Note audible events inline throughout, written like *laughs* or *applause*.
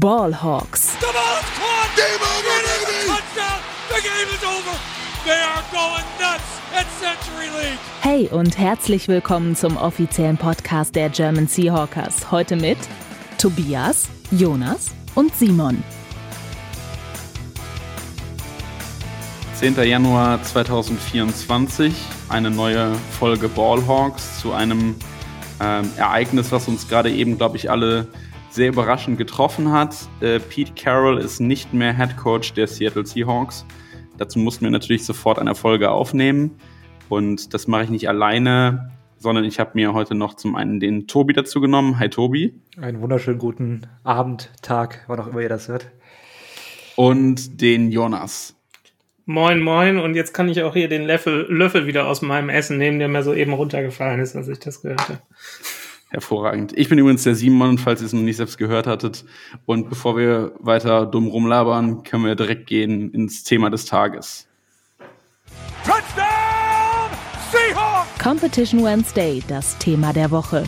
Ballhawks. Hey und herzlich willkommen zum offiziellen Podcast der German Seahawkers. Heute mit Tobias, Jonas und Simon. 10. Januar 2024, eine neue Folge Ballhawks zu einem ähm, Ereignis, was uns gerade eben, glaube ich, alle sehr überraschend getroffen hat. Äh, Pete Carroll ist nicht mehr Head Coach der Seattle Seahawks. Dazu mussten wir natürlich sofort eine Folge aufnehmen. Und das mache ich nicht alleine, sondern ich habe mir heute noch zum einen den Tobi dazu genommen. Hi Tobi. Einen wunderschönen guten Abend, Tag, wann auch immer ihr das hört. Und den Jonas. Moin, moin. Und jetzt kann ich auch hier den Löffel, Löffel wieder aus meinem Essen nehmen, der mir soeben runtergefallen ist, als ich das gehört habe. Hervorragend. Ich bin übrigens der Simon, falls ihr es noch nicht selbst gehört hattet. Und bevor wir weiter dumm rumlabern, können wir direkt gehen ins Thema des Tages. Touchdown! Seahawks! Competition Wednesday, das Thema der Woche.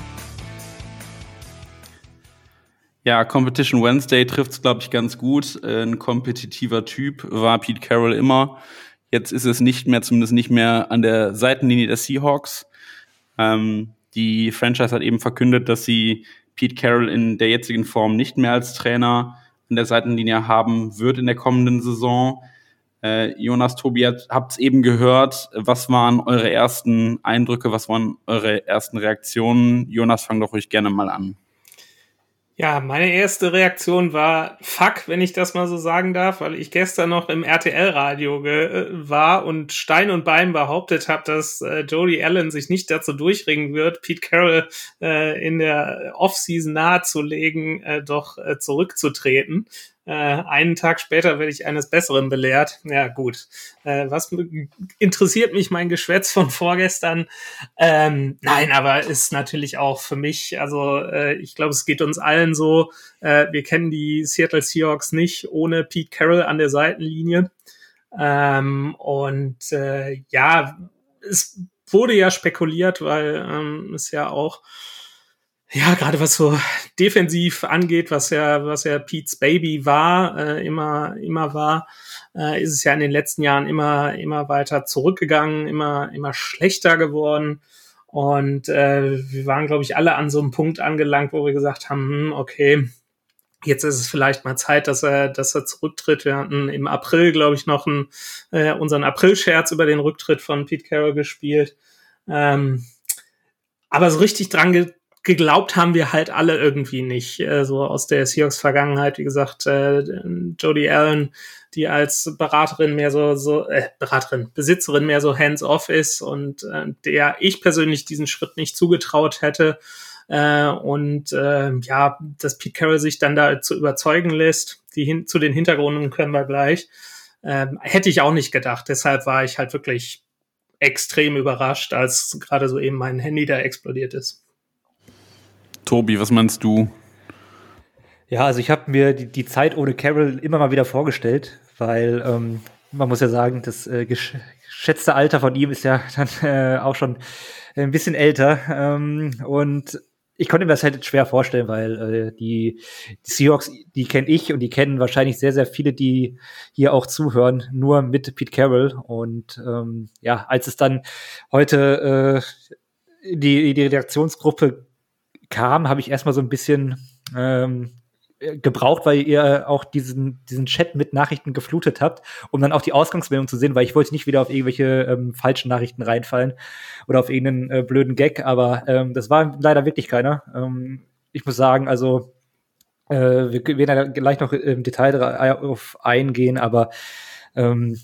Ja, Competition Wednesday trifft es, glaube ich, ganz gut. Ein kompetitiver Typ war Pete Carroll immer. Jetzt ist es nicht mehr, zumindest nicht mehr an der Seitenlinie der Seahawks. Ähm, die Franchise hat eben verkündet, dass sie Pete Carroll in der jetzigen Form nicht mehr als Trainer an der Seitenlinie haben wird in der kommenden Saison. Äh, Jonas, Tobi, habt es eben gehört. Was waren eure ersten Eindrücke? Was waren eure ersten Reaktionen? Jonas, fang doch ruhig gerne mal an. Ja, meine erste Reaktion war Fuck, wenn ich das mal so sagen darf, weil ich gestern noch im RTL-Radio äh, war und Stein und Bein behauptet habe, dass äh, Jody Allen sich nicht dazu durchringen wird, Pete Carroll äh, in der Offseason nahezulegen, äh, doch äh, zurückzutreten. Äh, einen Tag später werde ich eines Besseren belehrt. Ja, gut. Äh, was interessiert mich mein Geschwätz von vorgestern? Ähm, nein, aber ist natürlich auch für mich, also äh, ich glaube, es geht uns allen so. Äh, wir kennen die Seattle Seahawks nicht ohne Pete Carroll an der Seitenlinie. Ähm, und äh, ja, es wurde ja spekuliert, weil ähm, es ja auch ja, gerade was so defensiv angeht, was ja, was ja Pete's Baby war, äh, immer, immer war, äh, ist es ja in den letzten Jahren immer, immer weiter zurückgegangen, immer, immer schlechter geworden. Und äh, wir waren, glaube ich, alle an so einem Punkt angelangt, wo wir gesagt haben, hm, okay, jetzt ist es vielleicht mal Zeit, dass er, dass er zurücktritt. Wir hatten im April, glaube ich, noch einen, äh, unseren April-Scherz über den Rücktritt von Pete Carroll gespielt. Ähm, aber so richtig dran geglaubt haben wir halt alle irgendwie nicht. Äh, so aus der Seahawks-Vergangenheit, wie gesagt, äh, Jodie Allen, die als Beraterin mehr so, so äh, Beraterin, Besitzerin mehr so hands-off ist und äh, der ich persönlich diesen Schritt nicht zugetraut hätte. Äh, und äh, ja, dass Pete Carroll sich dann da zu überzeugen lässt, die hin zu den Hintergründen können wir gleich, äh, hätte ich auch nicht gedacht. Deshalb war ich halt wirklich extrem überrascht, als gerade so eben mein Handy da explodiert ist. Tobi, was meinst du? Ja, also ich habe mir die, die, Zeit ohne Carol immer mal wieder vorgestellt, weil ähm, man muss ja sagen, das äh, geschätzte Alter von ihm ist ja *laughs* dann äh, auch schon ein bisschen älter. Ähm, und ich konnte mir das halt schwer vorstellen, weil äh, die, die Seahawks, die kenne ich und die kennen wahrscheinlich sehr, sehr viele, die hier auch zuhören, nur mit Pete Carroll. Und ähm, ja, als es dann heute äh, die, die Redaktionsgruppe kam, habe ich erstmal so ein bisschen ähm, gebraucht, weil ihr auch diesen, diesen Chat mit Nachrichten geflutet habt, um dann auch die Ausgangsmeldung zu sehen, weil ich wollte nicht wieder auf irgendwelche ähm, falschen Nachrichten reinfallen oder auf irgendeinen äh, blöden Gag, aber ähm, das war leider wirklich keiner. Ähm, ich muss sagen, also äh, wir werden ja gleich noch im Detail darauf eingehen, aber ähm,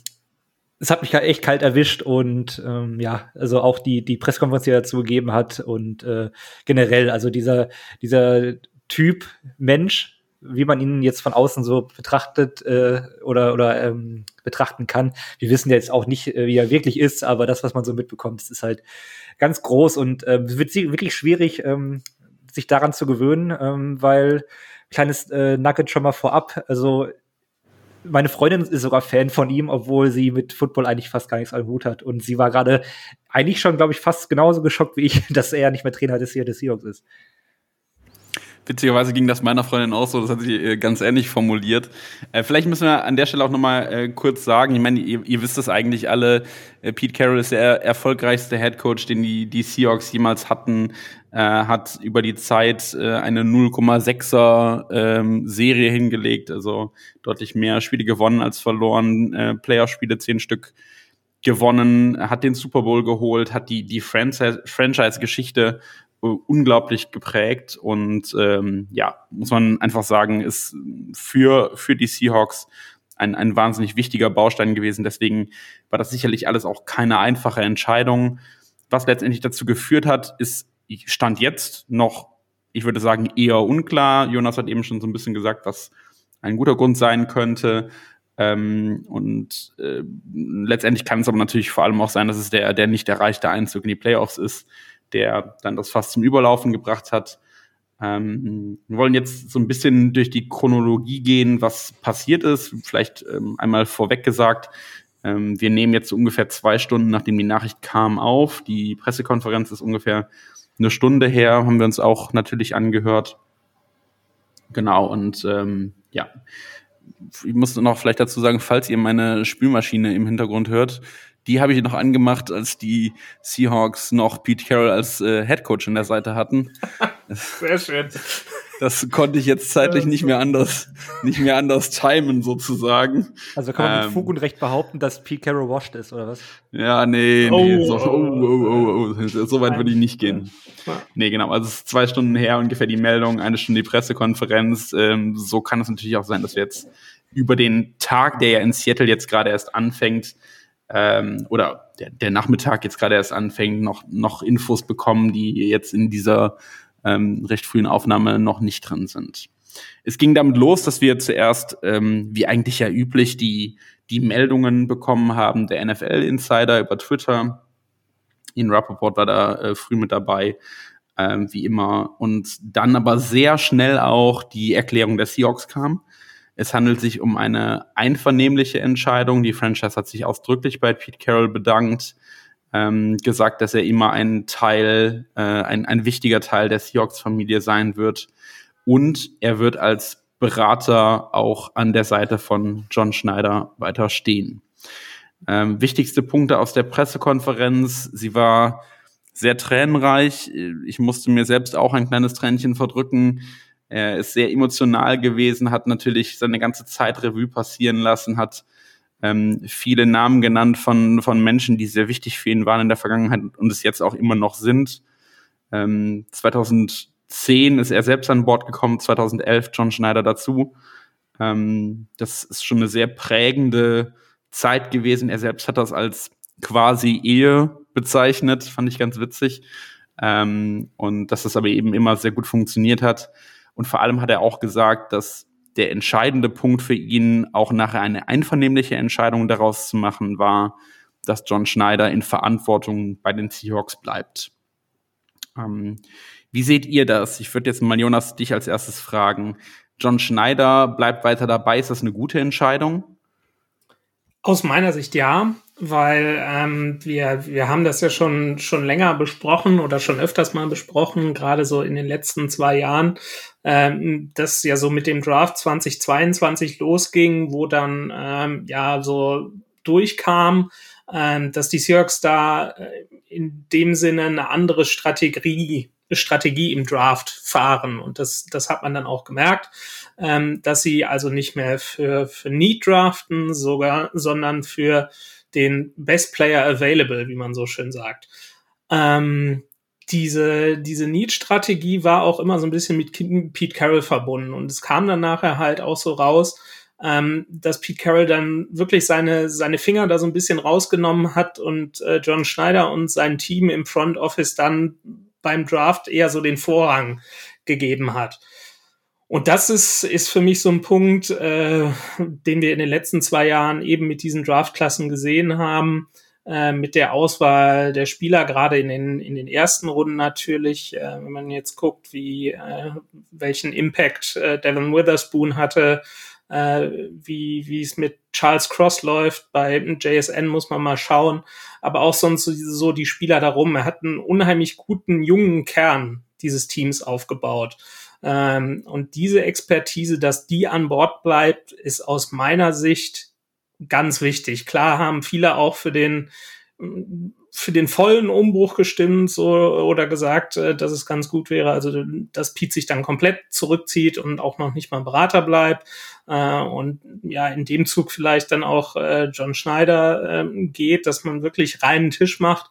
es hat mich halt echt kalt erwischt und ähm, ja, also auch die, die Pressekonferenz, die er dazu gegeben hat und äh, generell, also dieser, dieser Typ Mensch, wie man ihn jetzt von außen so betrachtet äh, oder, oder ähm, betrachten kann. Wir wissen ja jetzt auch nicht, äh, wie er wirklich ist, aber das, was man so mitbekommt, ist halt ganz groß und äh, wird wirklich schwierig, ähm, sich daran zu gewöhnen, ähm, weil kleines äh, Nugget schon mal vorab, also meine Freundin ist sogar Fan von ihm, obwohl sie mit Football eigentlich fast gar nichts am Hut hat. Und sie war gerade eigentlich schon, glaube ich, fast genauso geschockt wie ich, *laughs* dass er nicht mehr Trainer des, des Seahawks ist. Witzigerweise ging das meiner Freundin auch so, das hat sie äh, ganz ähnlich formuliert. Äh, vielleicht müssen wir an der Stelle auch nochmal äh, kurz sagen, ich meine, ihr, ihr wisst das eigentlich alle, äh, Pete Carroll ist der erfolgreichste Head Coach, den die, die Seahawks jemals hatten, äh, hat über die Zeit äh, eine 0,6er ähm, Serie hingelegt, also deutlich mehr Spiele gewonnen als verloren, äh, Playoff-Spiele zehn Stück gewonnen, hat den Super Bowl geholt, hat die, die Franchise-Geschichte unglaublich geprägt und ähm, ja, muss man einfach sagen, ist für, für die Seahawks ein, ein wahnsinnig wichtiger Baustein gewesen. Deswegen war das sicherlich alles auch keine einfache Entscheidung. Was letztendlich dazu geführt hat, ist, stand jetzt noch, ich würde sagen, eher unklar. Jonas hat eben schon so ein bisschen gesagt, was ein guter Grund sein könnte. Ähm, und äh, letztendlich kann es aber natürlich vor allem auch sein, dass es der, der nicht erreichte Einzug in die Playoffs ist der dann das fast zum Überlaufen gebracht hat. Ähm, wir wollen jetzt so ein bisschen durch die Chronologie gehen, was passiert ist. Vielleicht ähm, einmal vorweg gesagt, ähm, wir nehmen jetzt ungefähr zwei Stunden, nachdem die Nachricht kam, auf. Die Pressekonferenz ist ungefähr eine Stunde her, haben wir uns auch natürlich angehört. Genau, und ähm, ja, ich muss noch vielleicht dazu sagen, falls ihr meine Spülmaschine im Hintergrund hört, die habe ich noch angemacht, als die Seahawks noch Pete Carroll als äh, Head Coach an der Seite hatten. Sehr schön. Das konnte ich jetzt zeitlich nicht mehr anders, nicht mehr anders timen sozusagen. Also kann man mit ähm, Fug und Recht behaupten, dass Pete Carroll washed ist, oder was? Ja, nee, nee. Oh, so, oh, oh, oh, oh, so weit würde ich nicht gehen. Nee, genau. Also es ist zwei Stunden her ungefähr die Meldung, eine Stunde die Pressekonferenz. Ähm, so kann es natürlich auch sein, dass wir jetzt über den Tag, der ja in Seattle jetzt gerade erst anfängt, ähm, oder der, der Nachmittag jetzt gerade erst anfängt, noch, noch Infos bekommen, die jetzt in dieser ähm, recht frühen Aufnahme noch nicht drin sind. Es ging damit los, dass wir zuerst, ähm, wie eigentlich ja üblich, die, die Meldungen bekommen haben, der NFL-Insider über Twitter. Ian Rappaport war da äh, früh mit dabei, ähm, wie immer. Und dann aber sehr schnell auch die Erklärung der Seahawks kam. Es handelt sich um eine einvernehmliche Entscheidung. Die Franchise hat sich ausdrücklich bei Pete Carroll bedankt, ähm, gesagt, dass er immer ein Teil, äh, ein, ein wichtiger Teil der Seahawks-Familie sein wird. Und er wird als Berater auch an der Seite von John Schneider weiter stehen. Ähm, wichtigste Punkte aus der Pressekonferenz. Sie war sehr tränenreich. Ich musste mir selbst auch ein kleines Tränchen verdrücken. Er ist sehr emotional gewesen, hat natürlich seine ganze Zeit Revue passieren lassen, hat ähm, viele Namen genannt von, von Menschen, die sehr wichtig für ihn waren in der Vergangenheit und es jetzt auch immer noch sind. Ähm, 2010 ist er selbst an Bord gekommen, 2011 John Schneider dazu. Ähm, das ist schon eine sehr prägende Zeit gewesen. Er selbst hat das als quasi Ehe bezeichnet, fand ich ganz witzig. Ähm, und dass das aber eben immer sehr gut funktioniert hat. Und vor allem hat er auch gesagt, dass der entscheidende Punkt für ihn, auch nachher eine einvernehmliche Entscheidung daraus zu machen, war, dass John Schneider in Verantwortung bei den Seahawks bleibt. Ähm, wie seht ihr das? Ich würde jetzt mal Jonas dich als erstes fragen. John Schneider bleibt weiter dabei. Ist das eine gute Entscheidung? Aus meiner Sicht ja weil ähm, wir, wir haben das ja schon, schon länger besprochen oder schon öfters mal besprochen, gerade so in den letzten zwei Jahren, ähm, das ja so mit dem Draft 2022 losging, wo dann ähm, ja so durchkam, ähm, dass die Seahawks da äh, in dem Sinne eine andere Strategie Strategie im Draft fahren. Und das, das hat man dann auch gemerkt, ähm, dass sie also nicht mehr für, für Need draften, sogar, sondern für den Best Player Available, wie man so schön sagt. Ähm, diese, diese Need-Strategie war auch immer so ein bisschen mit Pete Carroll verbunden. Und es kam dann nachher halt auch so raus, ähm, dass Pete Carroll dann wirklich seine, seine Finger da so ein bisschen rausgenommen hat und äh, John Schneider und sein Team im Front Office dann beim Draft eher so den Vorrang gegeben hat. Und das ist, ist für mich so ein Punkt, äh, den wir in den letzten zwei Jahren eben mit diesen Draftklassen gesehen haben, äh, mit der Auswahl der Spieler, gerade in den, in den ersten Runden natürlich. Äh, wenn man jetzt guckt, wie, äh, welchen Impact äh, Devin Witherspoon hatte, äh, wie, wie es mit Charles Cross läuft. Bei JSN muss man mal schauen. Aber auch sonst so, so die Spieler darum. Er hat einen unheimlich guten jungen Kern dieses Teams aufgebaut. Ähm, und diese Expertise, dass die an Bord bleibt, ist aus meiner Sicht ganz wichtig. Klar haben viele auch für den für den vollen Umbruch gestimmt so, oder gesagt, äh, dass es ganz gut wäre, also dass Pete sich dann komplett zurückzieht und auch noch nicht mal Berater bleibt äh, und ja in dem Zug vielleicht dann auch äh, John Schneider äh, geht, dass man wirklich reinen Tisch macht.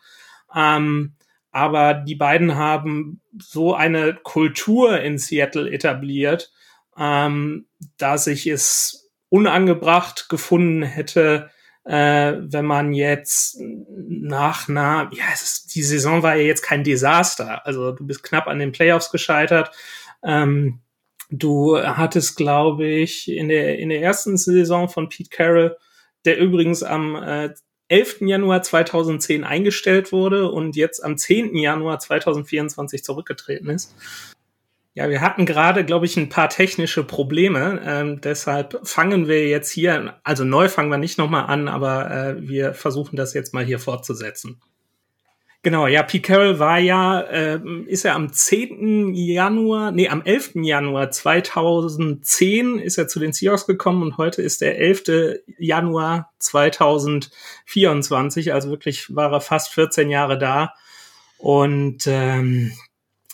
Ähm, aber die beiden haben so eine Kultur in Seattle etabliert, ähm, dass ich es unangebracht gefunden hätte, äh, wenn man jetzt nach einer, ja, es ist, die Saison war ja jetzt kein Desaster. Also du bist knapp an den Playoffs gescheitert. Ähm, du hattest, glaube ich, in der, in der ersten Saison von Pete Carroll, der übrigens am äh, 11. Januar 2010 eingestellt wurde und jetzt am 10. Januar 2024 zurückgetreten ist. Ja, wir hatten gerade, glaube ich, ein paar technische Probleme. Ähm, deshalb fangen wir jetzt hier, also neu fangen wir nicht nochmal an, aber äh, wir versuchen das jetzt mal hier fortzusetzen. Genau, ja, Pete Carroll war ja, äh, ist er am 10. Januar, nee, am 11. Januar 2010 ist er zu den Seahawks gekommen und heute ist der 11. Januar 2024, also wirklich war er fast 14 Jahre da. Und ähm,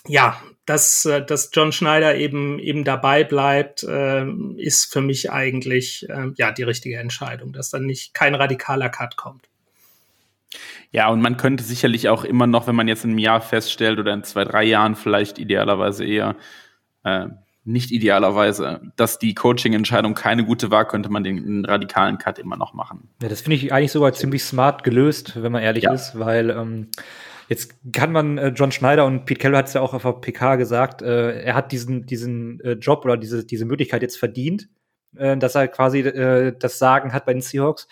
ja, dass, äh, dass John Schneider eben eben dabei bleibt, äh, ist für mich eigentlich äh, ja die richtige Entscheidung, dass dann nicht kein radikaler Cut kommt. Ja, und man könnte sicherlich auch immer noch, wenn man jetzt in einem Jahr feststellt oder in zwei, drei Jahren vielleicht idealerweise eher äh, nicht idealerweise, dass die Coaching-Entscheidung keine gute war, könnte man den, den radikalen Cut immer noch machen. Ja, das finde ich eigentlich sogar ziemlich smart gelöst, wenn man ehrlich ja. ist, weil ähm, Jetzt kann man, äh, John Schneider und Pete Carroll hat es ja auch auf der PK gesagt, äh, er hat diesen, diesen äh, Job oder diese, diese Möglichkeit jetzt verdient, äh, dass er quasi äh, das Sagen hat bei den Seahawks.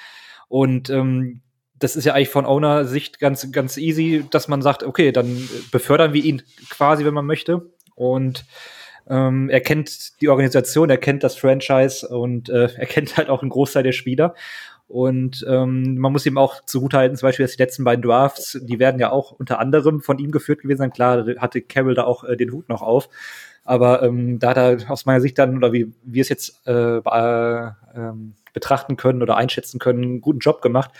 Und ähm, das ist ja eigentlich von Owner-Sicht ganz, ganz easy, dass man sagt, okay, dann befördern wir ihn quasi, wenn man möchte. Und ähm, er kennt die Organisation, er kennt das Franchise und äh, er kennt halt auch einen Großteil der Spieler. Und ähm, man muss ihm auch zugutehalten, zum Beispiel, dass die letzten beiden Drafts, die werden ja auch unter anderem von ihm geführt gewesen sein. Klar, hatte Carroll da auch äh, den Hut noch auf. Aber ähm, da hat er aus meiner Sicht dann, oder wie wir es jetzt äh, äh, betrachten können oder einschätzen können, einen guten Job gemacht.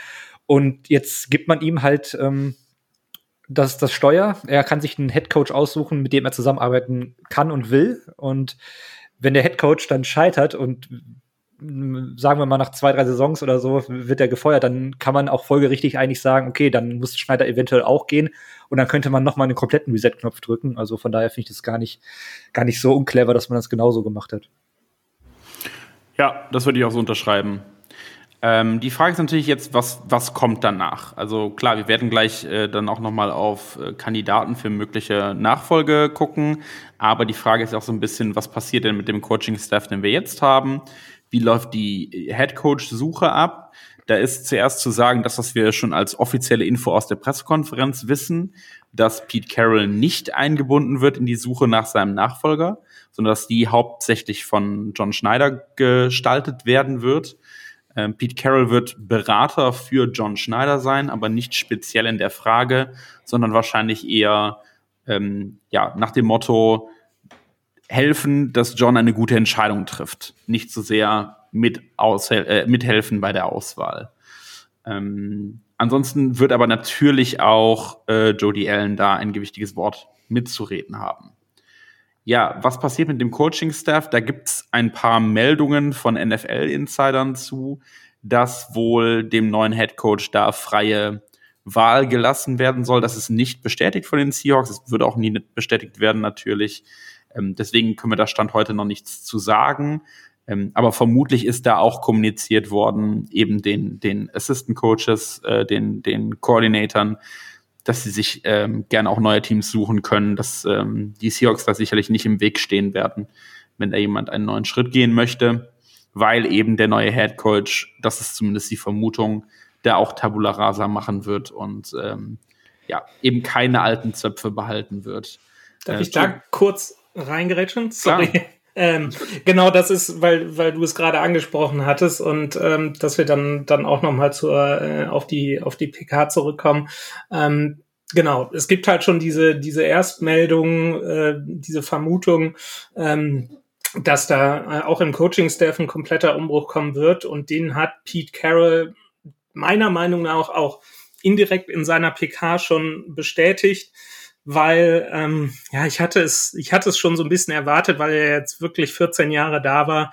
Und jetzt gibt man ihm halt ähm, das, das Steuer. Er kann sich einen Headcoach aussuchen, mit dem er zusammenarbeiten kann und will. Und wenn der Headcoach dann scheitert und sagen wir mal nach zwei, drei Saisons oder so, wird er gefeuert, dann kann man auch folgerichtig eigentlich sagen, okay, dann muss Schneider eventuell auch gehen und dann könnte man nochmal einen kompletten Reset-Knopf drücken. Also von daher finde ich das gar nicht, gar nicht so unclever, dass man das genauso gemacht hat. Ja, das würde ich auch so unterschreiben. Ähm, die Frage ist natürlich jetzt, was, was kommt danach? Also klar, wir werden gleich äh, dann auch nochmal auf äh, Kandidaten für mögliche Nachfolge gucken, aber die Frage ist auch so ein bisschen, was passiert denn mit dem Coaching-Staff, den wir jetzt haben? Wie läuft die Headcoach-Suche ab. Da ist zuerst zu sagen, dass was wir schon als offizielle Info aus der Pressekonferenz wissen, dass Pete Carroll nicht eingebunden wird in die Suche nach seinem Nachfolger, sondern dass die hauptsächlich von John Schneider gestaltet werden wird. Ähm, Pete Carroll wird Berater für John Schneider sein, aber nicht speziell in der Frage, sondern wahrscheinlich eher ähm, ja nach dem Motto, helfen, dass John eine gute Entscheidung trifft. Nicht so sehr mit äh, mithelfen bei der Auswahl. Ähm, ansonsten wird aber natürlich auch äh, Jody Allen da ein gewichtiges Wort mitzureden haben. Ja, was passiert mit dem Coaching-Staff? Da gibt's ein paar Meldungen von NFL-Insidern zu, dass wohl dem neuen Head Coach da freie Wahl gelassen werden soll. Das ist nicht bestätigt von den Seahawks. Es würde auch nie bestätigt werden, natürlich. Ähm, deswegen können wir da Stand heute noch nichts zu sagen. Ähm, aber vermutlich ist da auch kommuniziert worden, eben den, den Assistant Coaches, äh, den, den Koordinatoren, dass sie sich ähm, gerne auch neue Teams suchen können, dass ähm, die Seahawks da sicherlich nicht im Weg stehen werden, wenn da jemand einen neuen Schritt gehen möchte, weil eben der neue Head Coach, das ist zumindest die Vermutung, der auch Tabula Rasa machen wird und ähm, ja, eben keine alten Zöpfe behalten wird. Darf äh, ich da kurz reingerätschen? Sorry. *laughs* Ähm, genau, das ist, weil, weil du es gerade angesprochen hattest und ähm, dass wir dann, dann auch nochmal zur, äh, auf die, auf die PK zurückkommen. Ähm, genau, es gibt halt schon diese, diese Erstmeldung, äh, diese Vermutung, ähm, dass da äh, auch im Coaching-Staff ein kompletter Umbruch kommen wird. Und den hat Pete Carroll meiner Meinung nach auch indirekt in seiner PK schon bestätigt, weil ähm, ja ich hatte es, ich hatte es schon so ein bisschen erwartet, weil er jetzt wirklich 14 Jahre da war,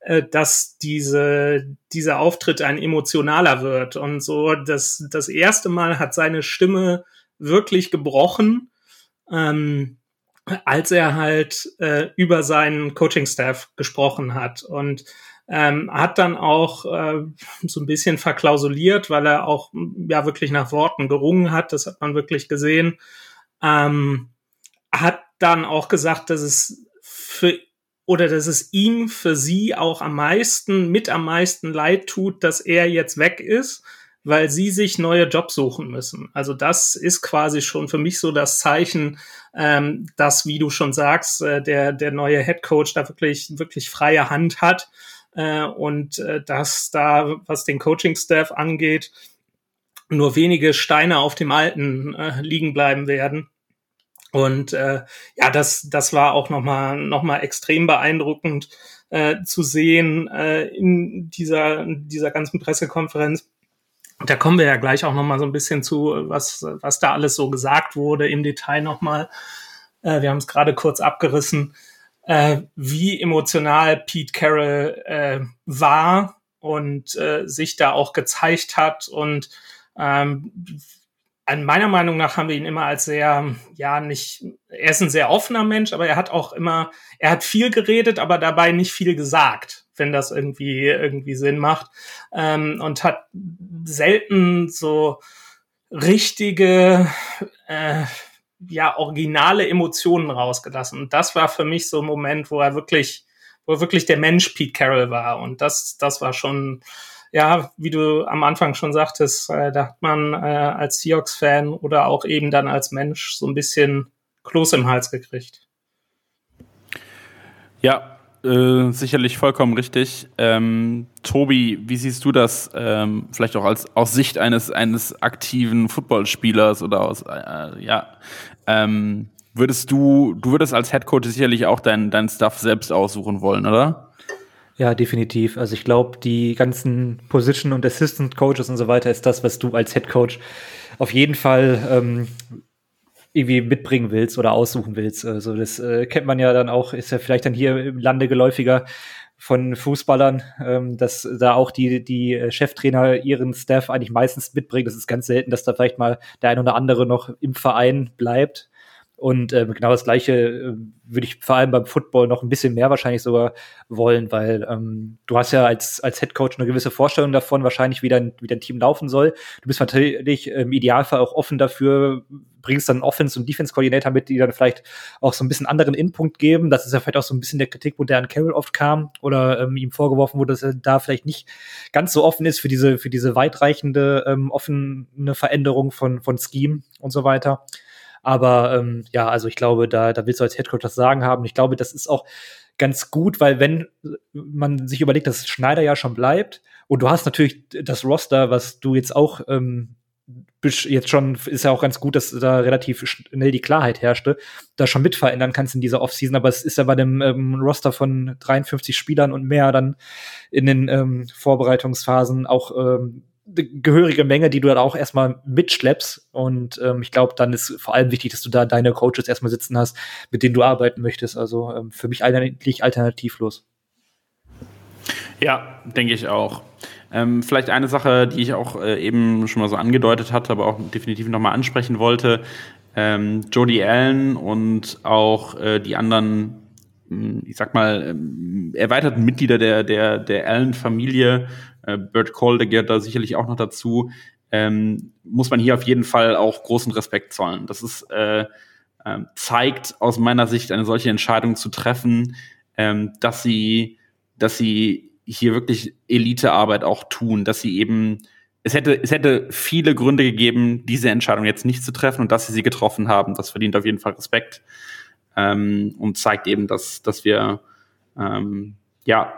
äh, dass diese dieser Auftritt ein emotionaler wird. Und so das das erste Mal hat seine Stimme wirklich gebrochen. Ähm, als er halt äh, über seinen Coaching-Staff gesprochen hat. Und ähm, hat dann auch äh, so ein bisschen verklausuliert, weil er auch ja wirklich nach Worten gerungen hat, das hat man wirklich gesehen, ähm, hat dann auch gesagt, dass es für oder dass es ihm für sie auch am meisten, mit am meisten leid tut, dass er jetzt weg ist, weil sie sich neue Jobs suchen müssen. Also das ist quasi schon für mich so das Zeichen, ähm, dass, wie du schon sagst, äh, der, der neue Head Coach da wirklich, wirklich freie Hand hat äh, und äh, dass da, was den Coaching-Staff angeht, nur wenige Steine auf dem Alten äh, liegen bleiben werden. Und äh, ja, das, das war auch nochmal noch mal extrem beeindruckend äh, zu sehen äh, in dieser, dieser ganzen Pressekonferenz da kommen wir ja gleich auch noch mal so ein bisschen zu, was, was da alles so gesagt wurde im Detail noch mal. Äh, wir haben es gerade kurz abgerissen, äh, wie emotional Pete Carroll äh, war und äh, sich da auch gezeigt hat und ähm, an meiner Meinung nach haben wir ihn immer als sehr, ja, nicht, er ist ein sehr offener Mensch, aber er hat auch immer, er hat viel geredet, aber dabei nicht viel gesagt wenn das irgendwie irgendwie Sinn macht. Ähm, und hat selten so richtige äh, ja originale Emotionen rausgelassen. Und das war für mich so ein Moment wo er wirklich wo er wirklich der Mensch Pete Carroll war. Und das das war schon ja, wie du am Anfang schon sagtest, äh, da hat man äh, als Seahawks-Fan oder auch eben dann als Mensch so ein bisschen Kloß im Hals gekriegt. Ja, äh, sicherlich vollkommen richtig. Ähm, Tobi, wie siehst du das ähm, vielleicht auch als aus Sicht eines eines aktiven Footballspielers oder aus äh, ja ähm, würdest du du würdest als Headcoach sicherlich auch dein dein Stuff selbst aussuchen wollen, oder? Ja, definitiv. Also ich glaube, die ganzen Position und Assistant Coaches und so weiter ist das, was du als Head Coach auf jeden Fall ähm, irgendwie mitbringen willst oder aussuchen willst. Also das äh, kennt man ja dann auch, ist ja vielleicht dann hier im Lande geläufiger von Fußballern, ähm, dass da auch die, die Cheftrainer ihren Staff eigentlich meistens mitbringen. Das ist ganz selten, dass da vielleicht mal der ein oder andere noch im Verein bleibt. Und äh, genau das Gleiche äh, würde ich vor allem beim Football noch ein bisschen mehr wahrscheinlich sogar wollen, weil ähm, du hast ja als, als Head Coach eine gewisse Vorstellung davon, wahrscheinlich wie dein, wie dein Team laufen soll. Du bist natürlich im Idealfall auch offen dafür, bringst dann Offense- und Defense-Koordinator mit, die dann vielleicht auch so ein bisschen anderen Inpunkt geben. Das ist ja vielleicht auch so ein bisschen der Kritikpunkt, der an Carroll oft kam oder ähm, ihm vorgeworfen wurde, dass er da vielleicht nicht ganz so offen ist für diese, für diese weitreichende, ähm, offene Veränderung von, von Scheme und so weiter. Aber ähm, ja, also ich glaube, da, da willst du als Headcoach das Sagen haben. Ich glaube, das ist auch ganz gut, weil wenn man sich überlegt, dass Schneider ja schon bleibt und du hast natürlich das Roster, was du jetzt auch ähm, jetzt schon ist ja auch ganz gut, dass da relativ schnell die Klarheit herrschte, da schon mit verändern kannst in dieser Offseason, aber es ist ja bei dem ähm, Roster von 53 Spielern und mehr dann in den ähm, Vorbereitungsphasen auch ähm, gehörige Menge, die du dann auch erstmal mitschleppst. Und ähm, ich glaube, dann ist vor allem wichtig, dass du da deine Coaches erstmal sitzen hast, mit denen du arbeiten möchtest. Also ähm, für mich eigentlich alternativlos. Ja, denke ich auch. Ähm, vielleicht eine Sache, die ich auch äh, eben schon mal so angedeutet hatte, aber auch definitiv nochmal ansprechen wollte. Ähm, Jody Allen und auch äh, die anderen, ich sag mal, ähm, erweiterten Mitglieder der, der, der Allen-Familie äh, Bert Cole, der gehört da sicherlich auch noch dazu. Ähm, muss man hier auf jeden Fall auch großen Respekt zollen. Das ist äh, äh, zeigt aus meiner Sicht eine solche Entscheidung zu treffen, ähm, dass sie, dass sie hier wirklich Elitearbeit auch tun, dass sie eben es hätte, es hätte viele Gründe gegeben, diese Entscheidung jetzt nicht zu treffen und dass sie sie getroffen haben. Das verdient auf jeden Fall Respekt ähm, und zeigt eben, dass, dass wir ähm, ja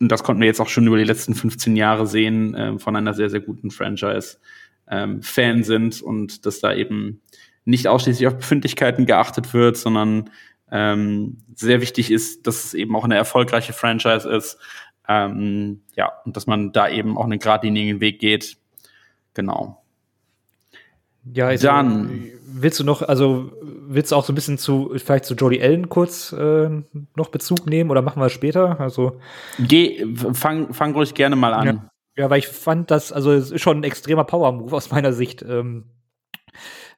und das konnten wir jetzt auch schon über die letzten 15 Jahre sehen, äh, von einer sehr, sehr guten Franchise ähm, Fan sind und dass da eben nicht ausschließlich auf Befindlichkeiten geachtet wird, sondern ähm, sehr wichtig ist, dass es eben auch eine erfolgreiche Franchise ist. Ähm, ja, und dass man da eben auch einen geradlinigen Weg geht. Genau. Ja, also, dann willst du noch, also willst du auch so ein bisschen zu, vielleicht zu Jodie Allen kurz äh, noch Bezug nehmen oder machen wir es später? Also Geh, fang, fang ruhig gerne mal an. Ja, ja weil ich fand das, also es ist schon ein extremer Power-Move aus meiner Sicht. Ähm,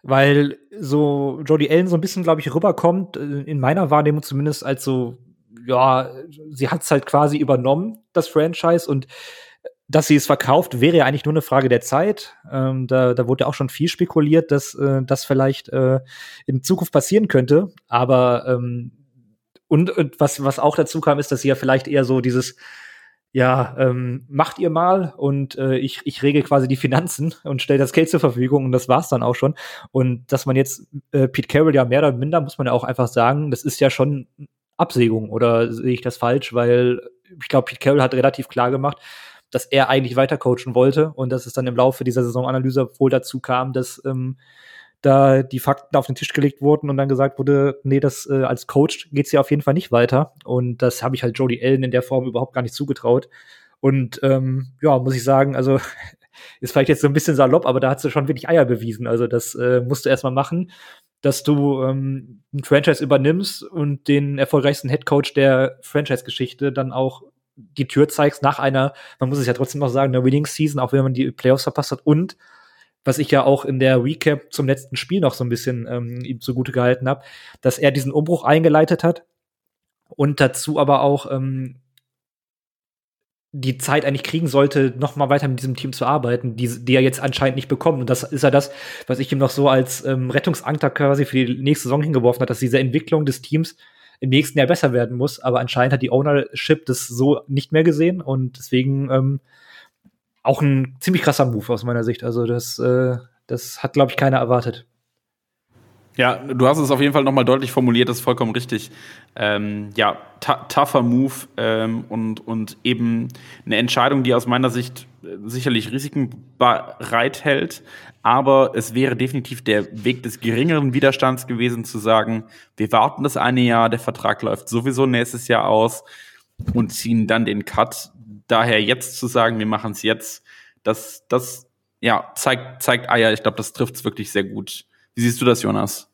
weil so Jodie Allen so ein bisschen, glaube ich, rüberkommt, äh, in meiner Wahrnehmung zumindest als so, ja, sie hat es halt quasi übernommen, das Franchise, und dass sie es verkauft, wäre ja eigentlich nur eine Frage der Zeit. Ähm, da, da wurde ja auch schon viel spekuliert, dass äh, das vielleicht äh, in Zukunft passieren könnte. Aber ähm, und, und was, was auch dazu kam, ist, dass sie ja vielleicht eher so dieses ja, ähm, macht ihr mal und äh, ich, ich regel quasi die Finanzen *laughs* und stelle das Geld zur Verfügung und das war's dann auch schon. Und dass man jetzt äh, Pete Carroll ja mehr oder minder, muss man ja auch einfach sagen, das ist ja schon Absägung oder sehe ich das falsch, weil ich glaube, Pete Carroll hat relativ klar gemacht, dass er eigentlich weiter coachen wollte und dass es dann im Laufe dieser Saisonanalyse wohl dazu kam, dass ähm, da die Fakten auf den Tisch gelegt wurden und dann gesagt wurde, nee, das äh, als Coach geht's ja auf jeden Fall nicht weiter. Und das habe ich halt Jodie Allen in der Form überhaupt gar nicht zugetraut. Und ähm, ja, muss ich sagen, also *laughs* ist vielleicht jetzt so ein bisschen salopp, aber da hat sie schon wirklich Eier bewiesen. Also das äh, musst du erstmal machen, dass du ähm, ein Franchise übernimmst und den erfolgreichsten Headcoach der Franchise-Geschichte dann auch die Tür zeigst nach einer, man muss es ja trotzdem noch sagen, einer Winning Season, auch wenn man die Playoffs verpasst hat und was ich ja auch in der Recap zum letzten Spiel noch so ein bisschen ähm, ihm zugute gehalten habe, dass er diesen Umbruch eingeleitet hat und dazu aber auch ähm, die Zeit eigentlich kriegen sollte, noch mal weiter mit diesem Team zu arbeiten, die, die er jetzt anscheinend nicht bekommt. Und das ist ja das, was ich ihm noch so als ähm, Rettungsanker quasi für die nächste Saison hingeworfen hat, dass diese Entwicklung des Teams im nächsten Jahr besser werden muss. Aber anscheinend hat die Ownership das so nicht mehr gesehen und deswegen ähm, auch ein ziemlich krasser Move aus meiner Sicht. Also das, äh, das hat, glaube ich, keiner erwartet. Ja, du hast es auf jeden Fall nochmal deutlich formuliert, das ist vollkommen richtig. Ähm, ja, tougher Move ähm, und, und eben eine Entscheidung, die aus meiner Sicht äh, sicherlich Risiken bereithält, aber es wäre definitiv der Weg des geringeren Widerstands gewesen, zu sagen, wir warten das eine Jahr, der Vertrag läuft sowieso nächstes Jahr aus und ziehen dann den Cut daher jetzt zu sagen, wir machen es jetzt, das, das ja, zeigt, zeigt Eier. Ich glaube, das trifft es wirklich sehr gut. Wie siehst du das, Jonas?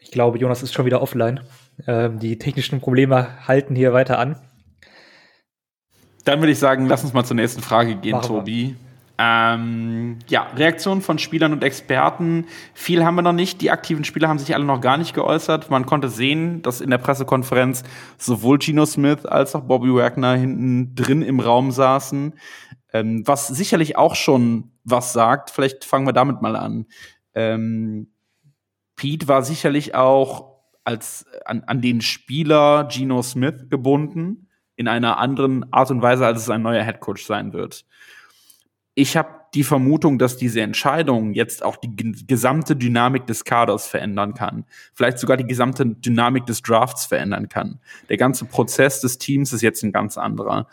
Ich glaube, Jonas ist schon wieder offline. Ähm, die technischen Probleme halten hier weiter an. Dann würde ich sagen, lass uns mal zur nächsten Frage gehen, Machen Tobi. Ähm, ja, Reaktionen von Spielern und Experten. Viel haben wir noch nicht. Die aktiven Spieler haben sich alle noch gar nicht geäußert. Man konnte sehen, dass in der Pressekonferenz sowohl Gino Smith als auch Bobby Wagner hinten drin im Raum saßen. Ähm, was sicherlich auch schon was sagt. Vielleicht fangen wir damit mal an. Ähm, Pete war sicherlich auch als an, an den Spieler Gino Smith gebunden in einer anderen Art und Weise, als es ein neuer Headcoach sein wird ich habe die Vermutung, dass diese Entscheidung jetzt auch die gesamte Dynamik des Kaders verändern kann. Vielleicht sogar die gesamte Dynamik des Drafts verändern kann. Der ganze Prozess des Teams ist jetzt ein ganz anderer.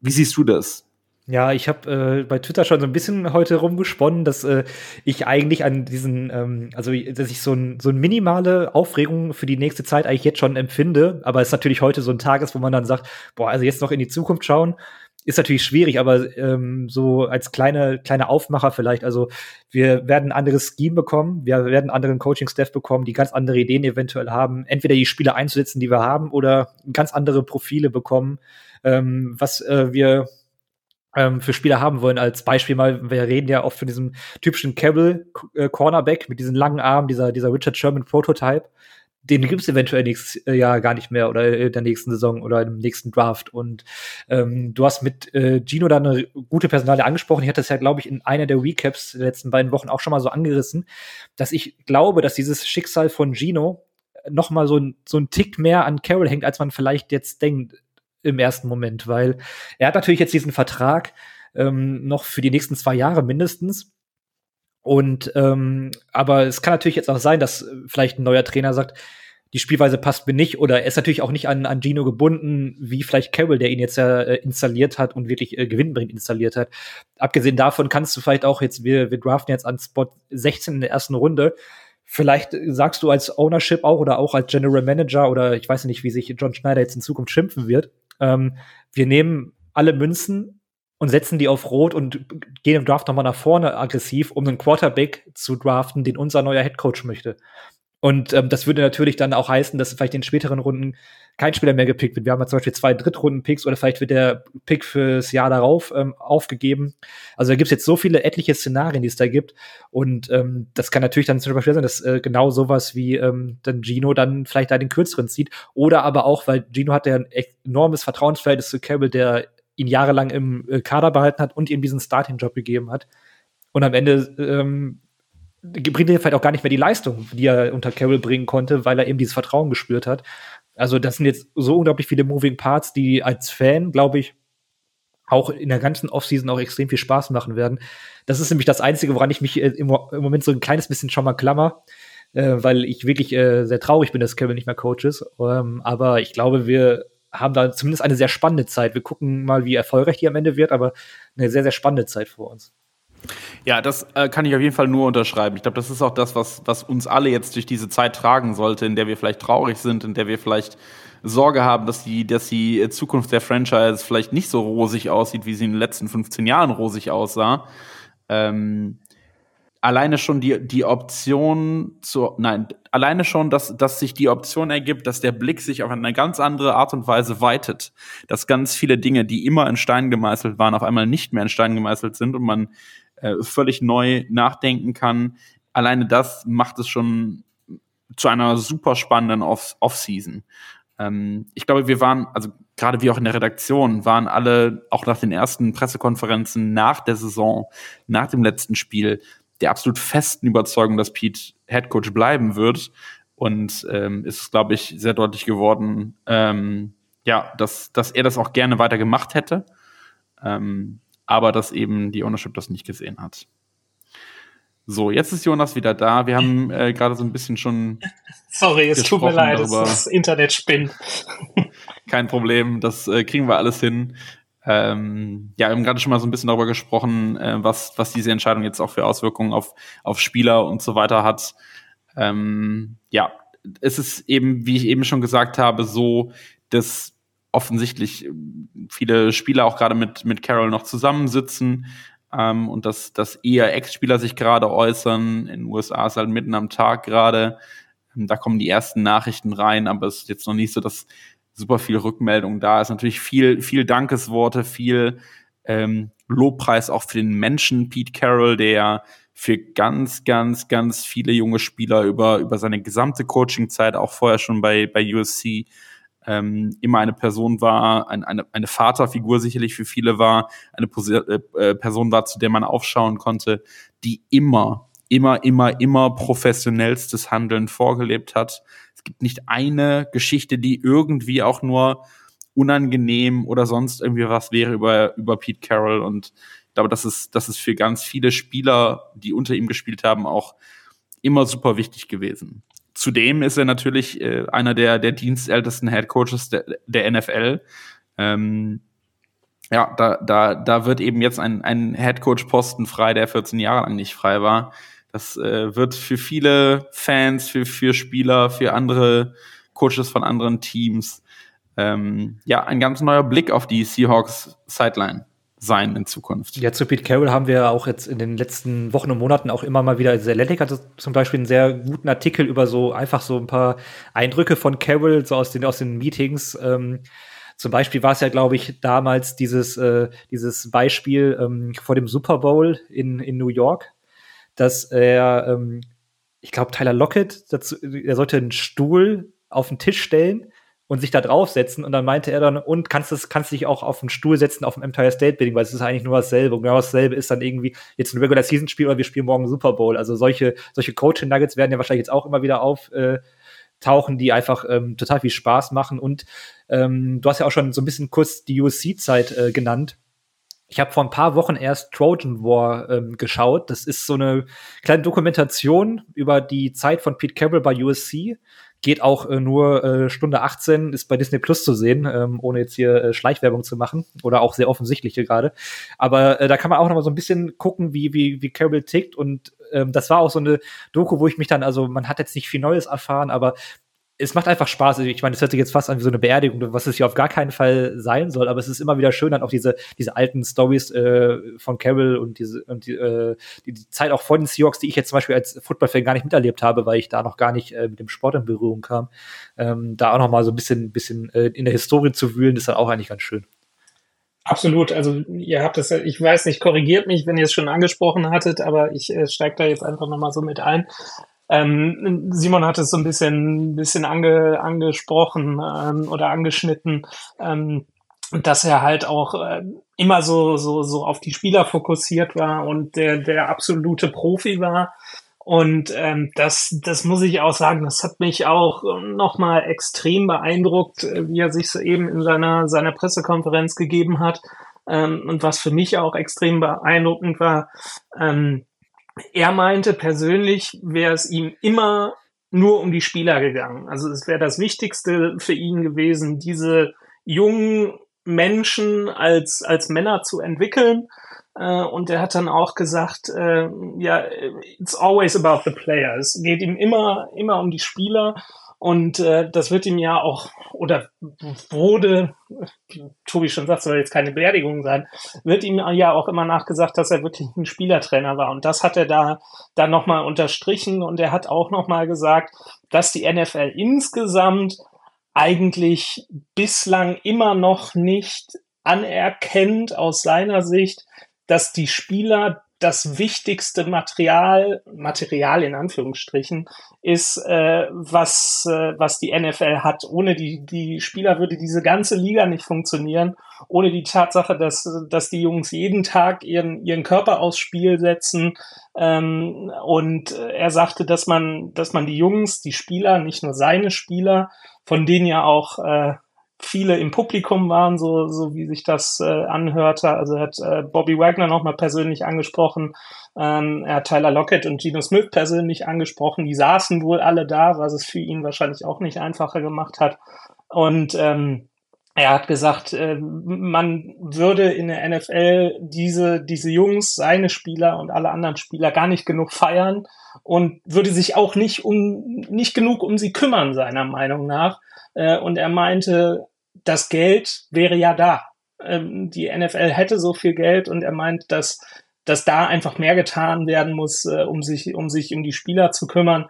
Wie siehst du das? Ja, ich habe äh, bei Twitter schon so ein bisschen heute rumgesponnen, dass äh, ich eigentlich an diesen, ähm, also dass ich so, ein, so eine minimale Aufregung für die nächste Zeit eigentlich jetzt schon empfinde. Aber es natürlich heute so ein Tag ist, wo man dann sagt, boah, also jetzt noch in die Zukunft schauen ist natürlich schwierig, aber ähm, so als kleine kleine Aufmacher vielleicht. Also wir werden ein anderes Scheme bekommen, wir werden anderen Coaching-Staff bekommen, die ganz andere Ideen eventuell haben, entweder die Spieler einzusetzen, die wir haben, oder ganz andere Profile bekommen, ähm, was äh, wir ähm, für Spieler haben wollen. Als Beispiel mal, wir reden ja oft von diesem typischen Cable äh, Cornerback mit diesen langen Armen, dieser dieser Richard Sherman Prototype den gibt es eventuell nächstes äh, Jahr gar nicht mehr oder in der nächsten Saison oder im nächsten Draft. Und ähm, du hast mit äh, Gino da eine gute Personale angesprochen. Ich hatte es ja, glaube ich, in einer der Recaps der letzten beiden Wochen auch schon mal so angerissen, dass ich glaube, dass dieses Schicksal von Gino noch mal so ein, so ein Tick mehr an Carol hängt, als man vielleicht jetzt denkt im ersten Moment, weil er hat natürlich jetzt diesen Vertrag ähm, noch für die nächsten zwei Jahre mindestens. Und ähm, aber es kann natürlich jetzt auch sein, dass vielleicht ein neuer Trainer sagt, die Spielweise passt mir nicht oder er ist natürlich auch nicht an, an Gino gebunden, wie vielleicht Carroll, der ihn jetzt ja äh, installiert hat und wirklich äh, gewinnbringend installiert hat. Abgesehen davon kannst du vielleicht auch jetzt, wir, wir draften jetzt an Spot 16 in der ersten Runde, Vielleicht sagst du als Ownership auch oder auch als General Manager oder ich weiß nicht, wie sich John Schneider jetzt in Zukunft schimpfen wird. Ähm, wir nehmen alle Münzen und setzen die auf Rot und gehen im Draft nochmal nach vorne aggressiv, um einen Quarterback zu draften, den unser neuer Head Coach möchte. Und ähm, das würde natürlich dann auch heißen, dass vielleicht in späteren Runden kein Spieler mehr gepickt wird. Wir haben ja zum Beispiel zwei Drittrunden-Picks oder vielleicht wird der Pick fürs Jahr darauf ähm, aufgegeben. Also da gibt es jetzt so viele etliche Szenarien, die es da gibt. Und ähm, das kann natürlich dann zum Beispiel sein, dass äh, genau sowas wie ähm, dann Gino dann vielleicht da den kürzeren zieht. Oder aber auch, weil Gino hat ja ein enormes Vertrauensverhältnis zu Cable, der ihn jahrelang im äh, Kader behalten hat und ihm diesen Starting-Job gegeben hat. Und am Ende ähm, bringt er vielleicht auch gar nicht mehr die Leistung, die er unter Carroll bringen konnte, weil er eben dieses Vertrauen gespürt hat. Also das sind jetzt so unglaublich viele Moving Parts, die als Fan, glaube ich, auch in der ganzen Offseason auch extrem viel Spaß machen werden. Das ist nämlich das Einzige, woran ich mich äh, im, Moment so ein kleines bisschen schon mal klammer, äh, weil ich wirklich äh, sehr traurig bin, dass Kevin nicht mehr Coach ist. Ähm, aber ich glaube, wir haben da zumindest eine sehr spannende Zeit. Wir gucken mal, wie erfolgreich die am Ende wird, aber eine sehr, sehr spannende Zeit vor uns. Ja, das äh, kann ich auf jeden Fall nur unterschreiben. Ich glaube, das ist auch das, was, was uns alle jetzt durch diese Zeit tragen sollte, in der wir vielleicht traurig sind, in der wir vielleicht Sorge haben, dass die, dass die Zukunft der Franchise vielleicht nicht so rosig aussieht, wie sie in den letzten 15 Jahren rosig aussah. Ähm, alleine schon die, die Option zu, nein, alleine schon, dass, dass sich die Option ergibt, dass der Blick sich auf eine ganz andere Art und Weise weitet. Dass ganz viele Dinge, die immer in Stein gemeißelt waren, auf einmal nicht mehr in Stein gemeißelt sind und man äh, völlig neu nachdenken kann. Alleine das macht es schon zu einer super spannenden Off Off-Season. Ähm, ich glaube, wir waren, also gerade wie auch in der Redaktion, waren alle auch nach den ersten Pressekonferenzen nach der Saison, nach dem letzten Spiel, der absolut festen Überzeugung, dass Pete Headcoach bleiben wird. Und ähm, ist, glaube ich, sehr deutlich geworden, ähm, ja, dass, dass er das auch gerne weiter gemacht hätte. Ähm, aber dass eben die Ownership das nicht gesehen hat. So, jetzt ist Jonas wieder da. Wir haben äh, gerade so ein bisschen schon. *laughs* Sorry, es tut mir leid, darüber. das Internet spinnt. *laughs* Kein Problem, das äh, kriegen wir alles hin. Ähm, ja, wir haben gerade schon mal so ein bisschen darüber gesprochen, äh, was, was diese Entscheidung jetzt auch für Auswirkungen auf, auf Spieler und so weiter hat. Ähm, ja, es ist eben, wie ich eben schon gesagt habe, so, dass offensichtlich viele Spieler auch gerade mit, mit Carol noch zusammensitzen ähm, und dass, dass eher Ex-Spieler sich gerade äußern. In den USA ist halt mitten am Tag gerade. Ähm, da kommen die ersten Nachrichten rein, aber es ist jetzt noch nicht so, dass super viel Rückmeldung da ist. Natürlich viel, viel Dankesworte, viel ähm, Lobpreis auch für den Menschen Pete Carroll, der für ganz, ganz, ganz viele junge Spieler über, über seine gesamte Coaching-Zeit, auch vorher schon bei, bei USC, ähm, immer eine Person war, ein, eine, eine Vaterfigur sicherlich für viele war, eine Posi äh, äh, Person war, zu der man aufschauen konnte, die immer, immer, immer, immer professionellstes Handeln vorgelebt hat. Es gibt nicht eine Geschichte, die irgendwie auch nur unangenehm oder sonst irgendwie was wäre über, über Pete Carroll und ich glaube, das ist, das ist für ganz viele Spieler, die unter ihm gespielt haben, auch immer super wichtig gewesen. Zudem ist er natürlich äh, einer der, der dienstältesten Head Coaches der, der NFL. Ähm, ja, da, da, da wird eben jetzt ein, ein Head Coach Posten frei, der 14 Jahre lang nicht frei war. Das äh, wird für viele Fans, für, für Spieler, für andere Coaches von anderen Teams ähm, ja ein ganz neuer Blick auf die Seahawks Sideline sein in Zukunft. Ja, zu Pete Carroll haben wir auch jetzt in den letzten Wochen und Monaten auch immer mal wieder, also Athletic hatte zum Beispiel einen sehr guten Artikel über so einfach so ein paar Eindrücke von Carroll, so aus den, aus den Meetings. Ähm, zum Beispiel war es ja, glaube ich, damals dieses, äh, dieses Beispiel ähm, vor dem Super Bowl in, in New York, dass er, ähm, ich glaube, Tyler Lockett, dazu, er sollte einen Stuhl auf den Tisch stellen und sich da draufsetzen. Und dann meinte er dann, und kannst du kannst dich auch auf den Stuhl setzen auf dem Empire State Building, weil es ist eigentlich nur dasselbe. Und genau dasselbe ist dann irgendwie jetzt ein Regular Season Spiel oder wir spielen morgen Super Bowl. Also solche, solche Coaching Nuggets werden ja wahrscheinlich jetzt auch immer wieder auftauchen, die einfach ähm, total viel Spaß machen. Und ähm, du hast ja auch schon so ein bisschen kurz die USC-Zeit äh, genannt. Ich habe vor ein paar Wochen erst Trojan War ähm, geschaut. Das ist so eine kleine Dokumentation über die Zeit von Pete Carroll bei USC geht auch äh, nur äh, Stunde 18, ist bei Disney Plus zu sehen, ähm, ohne jetzt hier äh, Schleichwerbung zu machen oder auch sehr offensichtliche gerade. Aber äh, da kann man auch noch mal so ein bisschen gucken, wie, wie, wie Carol tickt und ähm, das war auch so eine Doku, wo ich mich dann, also man hat jetzt nicht viel Neues erfahren, aber es macht einfach Spaß. Ich meine, es hört sich jetzt fast an wie so eine Beerdigung, was es hier auf gar keinen Fall sein soll, aber es ist immer wieder schön, dann auch diese, diese alten Stories äh, von Carol und diese und die, äh, die Zeit auch vor den Seahawks, die ich jetzt zum Beispiel als Footballfan gar nicht miterlebt habe, weil ich da noch gar nicht äh, mit dem Sport in Berührung kam. Ähm, da auch noch mal so ein bisschen, bisschen äh, in der Historie zu wühlen, ist dann auch eigentlich ganz schön. Absolut. Also ihr habt es, ich weiß nicht, korrigiert mich, wenn ihr es schon angesprochen hattet, aber ich äh, steige da jetzt einfach nochmal so mit ein. Ähm, Simon hat es so ein bisschen, bisschen ange, angesprochen ähm, oder angeschnitten, ähm, dass er halt auch äh, immer so, so, so auf die Spieler fokussiert war und der, der absolute Profi war. Und ähm, das, das muss ich auch sagen, das hat mich auch nochmal extrem beeindruckt, äh, wie er sich so eben in seiner, seiner Pressekonferenz gegeben hat. Ähm, und was für mich auch extrem beeindruckend war, ähm, er meinte persönlich wäre es ihm immer nur um die Spieler gegangen. Also es wäre das Wichtigste für ihn gewesen, diese jungen Menschen als, als Männer zu entwickeln. Äh, und er hat dann auch gesagt, äh, ja, it's always about the player. Es geht ihm immer, immer um die Spieler. Und äh, das wird ihm ja auch, oder wurde, Tobi schon sagt, soll jetzt keine Beerdigung sein, wird ihm ja auch immer nachgesagt, dass er wirklich ein Spielertrainer war. Und das hat er da dann nochmal unterstrichen. Und er hat auch nochmal gesagt, dass die NFL insgesamt eigentlich bislang immer noch nicht anerkennt aus seiner Sicht, dass die Spieler das wichtigste Material, Material in Anführungsstrichen, ist, äh, was, äh, was die NFL hat. Ohne die, die Spieler würde diese ganze Liga nicht funktionieren. Ohne die Tatsache, dass, dass die Jungs jeden Tag ihren, ihren Körper aufs Spiel setzen. Ähm, und er sagte, dass man, dass man die Jungs, die Spieler, nicht nur seine Spieler, von denen ja auch äh, viele im Publikum waren, so, so wie sich das äh, anhörte. Also er hat äh, Bobby Wagner nochmal persönlich angesprochen, ähm, er hat Tyler Lockett und Gino Smith persönlich angesprochen. Die saßen wohl alle da, was es für ihn wahrscheinlich auch nicht einfacher gemacht hat. Und ähm, er hat gesagt, äh, man würde in der NFL diese, diese Jungs, seine Spieler und alle anderen Spieler gar nicht genug feiern und würde sich auch nicht um, nicht genug um sie kümmern, seiner Meinung nach. Äh, und er meinte, das Geld wäre ja da. Ähm, die NFL hätte so viel Geld und er meint, dass, dass da einfach mehr getan werden muss, äh, um sich, um sich um die Spieler zu kümmern.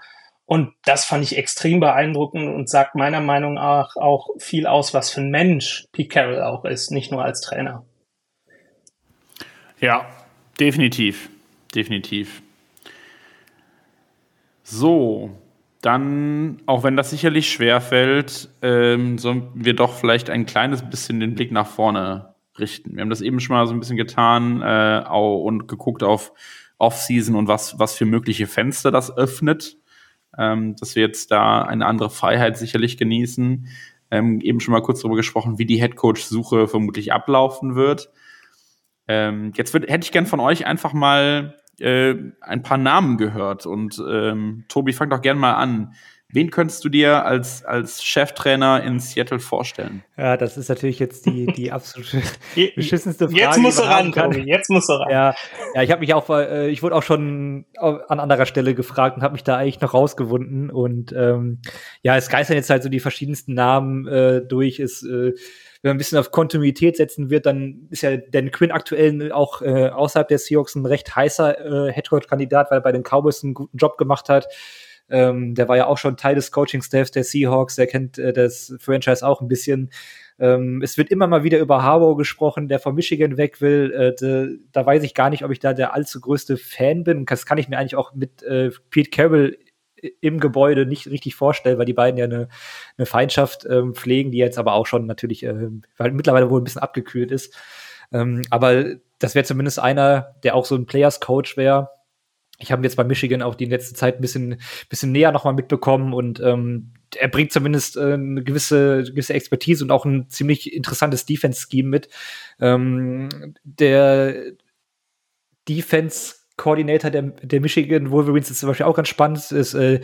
Und das fand ich extrem beeindruckend und sagt meiner Meinung nach auch viel aus, was für ein Mensch Pete Carroll auch ist, nicht nur als Trainer. Ja, definitiv. Definitiv. So, dann, auch wenn das sicherlich schwer fällt, ähm, sollen wir doch vielleicht ein kleines bisschen den Blick nach vorne richten. Wir haben das eben schon mal so ein bisschen getan äh, und geguckt auf Offseason und was, was für mögliche Fenster das öffnet, ähm, dass wir jetzt da eine andere Freiheit sicherlich genießen. Ähm, eben schon mal kurz darüber gesprochen, wie die Headcoach-Suche vermutlich ablaufen wird. Ähm, jetzt würd, hätte ich gern von euch einfach mal äh, ein paar Namen gehört. Und ähm, Tobi, fang doch gern mal an. Wen könntest du dir als, als Cheftrainer in Seattle vorstellen? Ja, das ist natürlich jetzt die, die absolute *laughs* *laughs* beschissenste Frage. Jetzt musst du ran, Tobi. Jetzt musst du ran. Ja, ja ich habe mich auch, äh, ich wurde auch schon an anderer Stelle gefragt und habe mich da eigentlich noch rausgewunden. Und ähm, ja, es geistern jetzt halt so die verschiedensten Namen äh, durch. Es äh, wenn man ein bisschen auf Kontinuität setzen wird, dann ist ja Dan Quinn aktuell auch äh, außerhalb der Seahawks ein recht heißer äh, Headcoach-Kandidat, weil er bei den Cowboys einen guten Job gemacht hat. Ähm, der war ja auch schon Teil des Coaching-Staffs der Seahawks, der kennt äh, das Franchise auch ein bisschen. Ähm, es wird immer mal wieder über Harbaugh gesprochen, der von Michigan weg will. Äh, de, da weiß ich gar nicht, ob ich da der allzu größte Fan bin. Das kann ich mir eigentlich auch mit äh, Pete Carroll im Gebäude nicht richtig vorstellen, weil die beiden ja eine, eine Feindschaft ähm, pflegen, die jetzt aber auch schon natürlich, äh, weil mittlerweile wohl ein bisschen abgekühlt ist. Ähm, aber das wäre zumindest einer, der auch so ein Players Coach wäre. Ich habe jetzt bei Michigan auch die letzte Zeit ein bisschen, bisschen näher nochmal mitbekommen und ähm, er bringt zumindest äh, eine gewisse, gewisse Expertise und auch ein ziemlich interessantes Defense-Scheme mit. Ähm, der Defense Coordinator der, der Michigan Wolverines ist zum Beispiel auch ganz spannend. Ist, äh,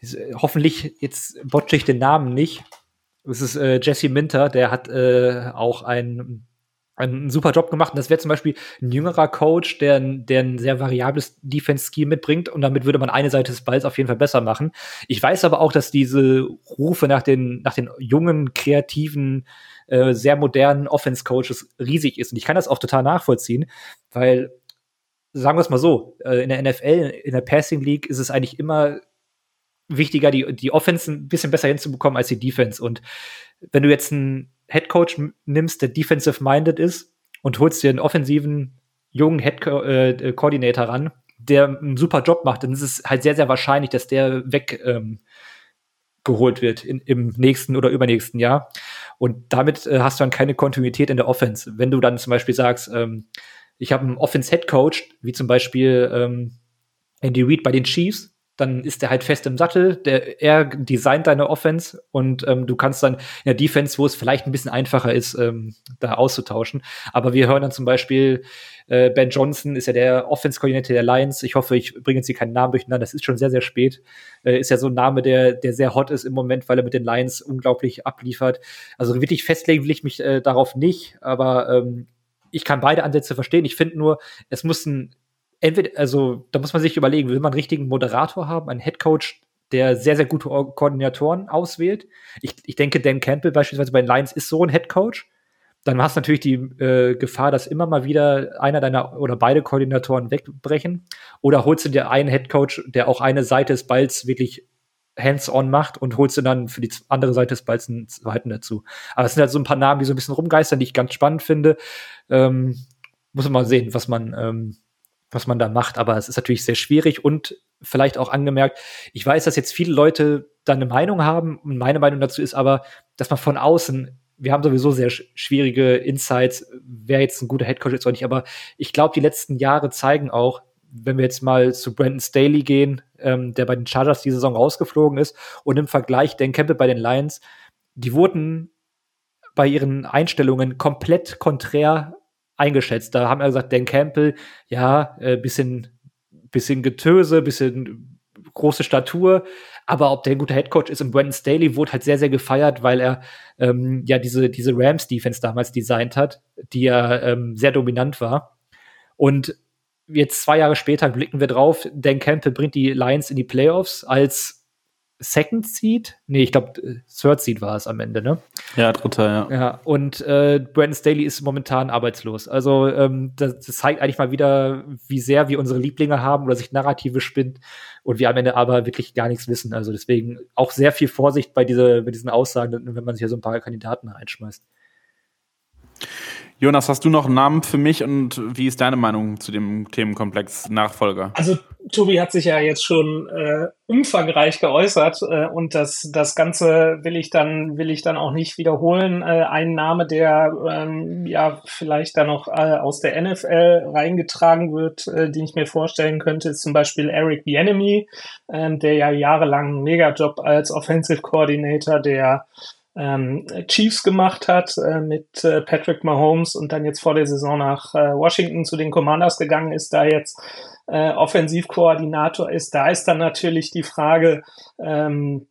ist, äh, hoffentlich, jetzt botche ich den Namen nicht. Es ist äh, Jesse Minter, der hat äh, auch einen, einen super Job gemacht. Und das wäre zum Beispiel ein jüngerer Coach, der, der ein sehr variables Defense-Scheme mitbringt. Und damit würde man eine Seite des Balls auf jeden Fall besser machen. Ich weiß aber auch, dass diese Rufe nach den, nach den jungen, kreativen, äh, sehr modernen Offense-Coaches riesig ist. Und ich kann das auch total nachvollziehen, weil sagen wir es mal so, äh, in der NFL, in der Passing League ist es eigentlich immer wichtiger, die, die Offense ein bisschen besser hinzubekommen als die Defense. Und wenn du jetzt einen Head Coach nimmst, der defensive-minded ist und holst dir einen offensiven, jungen Head äh, Coordinator ran, der einen super Job macht, dann ist es halt sehr, sehr wahrscheinlich, dass der weg ähm, wird in, im nächsten oder übernächsten Jahr. Und damit äh, hast du dann keine Kontinuität in der Offense. Wenn du dann zum Beispiel sagst, ähm, ich habe einen Offense-Head-Coach, wie zum Beispiel ähm, Andy Reid bei den Chiefs, dann ist der halt fest im Sattel, der, er designt deine Offense und ähm, du kannst dann in der Defense, wo es vielleicht ein bisschen einfacher ist, ähm, da auszutauschen. Aber wir hören dann zum Beispiel, äh, Ben Johnson ist ja der Offense-Koordinator der Lions. Ich hoffe, ich bringe jetzt hier keinen Namen durcheinander, das ist schon sehr, sehr spät. Äh, ist ja so ein Name, der, der sehr hot ist im Moment, weil er mit den Lions unglaublich abliefert. Also wirklich festlegen will ich mich äh, darauf nicht, aber ähm, ich kann beide Ansätze verstehen. Ich finde nur, es muss ein, entweder, also da muss man sich überlegen, will man einen richtigen Moderator haben, einen Headcoach, der sehr, sehr gute Koordinatoren auswählt. Ich, ich denke, Dan Campbell beispielsweise bei den Lions ist so ein Headcoach. Dann hast du natürlich die äh, Gefahr, dass immer mal wieder einer deiner oder beide Koordinatoren wegbrechen. Oder holst du dir einen Headcoach, der auch eine Seite des Balls wirklich hands-on macht und holst du dann für die andere Seite des Balls einen zweiten dazu. Aber es sind halt so ein paar Namen, die so ein bisschen rumgeistern, die ich ganz spannend finde. Ähm, muss man mal sehen, was man, ähm, was man da macht. Aber es ist natürlich sehr schwierig und vielleicht auch angemerkt, ich weiß, dass jetzt viele Leute da eine Meinung haben. Und meine Meinung dazu ist aber, dass man von außen wir haben sowieso sehr schwierige Insights, wer jetzt ein guter Headcoach ist oder nicht. Aber ich glaube, die letzten Jahre zeigen auch, wenn wir jetzt mal zu Brandon Staley gehen, ähm, der bei den Chargers die Saison rausgeflogen ist, und im Vergleich Dan Campbell bei den Lions, die wurden bei ihren Einstellungen komplett konträr eingeschätzt. Da haben wir gesagt, Dan Campbell, ja, äh, bisschen, bisschen Getöse, bisschen große Statur, aber ob der ein guter Headcoach ist, und Brandon Staley wurde halt sehr, sehr gefeiert, weil er ähm, ja diese, diese Rams-Defense damals designt hat, die ja ähm, sehr dominant war. Und jetzt zwei Jahre später blicken wir drauf, Dan Campbell bringt die Lions in die Playoffs als Second Seed? Nee, ich glaube, äh, Third Seed war es am Ende, ne? Ja, dritter, ja. Ja, und äh, Brandon Staley ist momentan arbeitslos. Also, ähm, das, das, zeigt eigentlich mal wieder, wie sehr wir unsere Lieblinge haben oder sich Narrative spinnt und wir am Ende aber wirklich gar nichts wissen. Also deswegen auch sehr viel Vorsicht bei, diese, bei diesen Aussagen, wenn man sich hier so ein paar Kandidaten reinschmeißt. Jonas, hast du noch einen Namen für mich und wie ist deine Meinung zu dem Themenkomplex Nachfolger? Also Tobi hat sich ja jetzt schon äh, umfangreich geäußert äh, und das das Ganze will ich dann will ich dann auch nicht wiederholen. Äh, ein Name, der ähm, ja vielleicht da noch äh, aus der NFL reingetragen wird, äh, den ich mir vorstellen könnte, ist zum Beispiel Eric Bieniemy, äh, der ja jahrelang einen Megajob als Offensive Coordinator der ähm, Chiefs gemacht hat äh, mit äh, Patrick Mahomes und dann jetzt vor der Saison nach äh, Washington zu den Commanders gegangen ist, da jetzt äh, Offensivkoordinator ist. Da ist dann natürlich die Frage, ähm,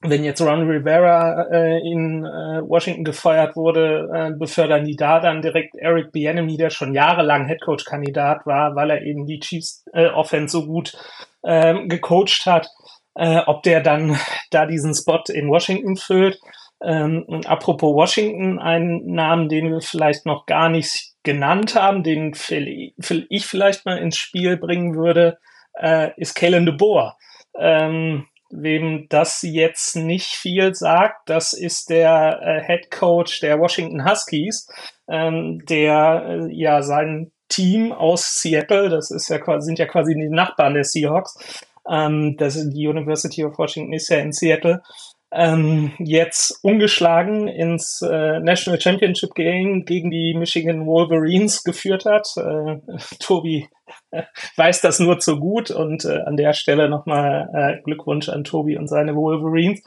wenn jetzt Ron Rivera äh, in äh, Washington gefeuert wurde, äh, befördern die da dann direkt Eric Bieniemy, der schon jahrelang Headcoach-Kandidat war, weil er eben die Chiefs äh, Offense so gut äh, gecoacht hat. Äh, ob der dann da diesen Spot in Washington füllt. Ähm, apropos Washington, ein Namen, den wir vielleicht noch gar nicht genannt haben, den ich vielleicht mal ins Spiel bringen würde, äh, ist Kalen de Boer. Ähm, wem das jetzt nicht viel sagt, das ist der äh, Head Coach der Washington Huskies, ähm, der äh, ja sein Team aus Seattle, das ist ja quasi, sind ja quasi die Nachbarn der Seahawks, ähm, das, die University of Washington ist ja in Seattle, ähm, jetzt ungeschlagen ins äh, National Championship Game gegen die Michigan Wolverines geführt hat. Äh, *laughs* Tobi äh, weiß das nur zu gut und äh, an der Stelle nochmal äh, Glückwunsch an Tobi und seine Wolverines.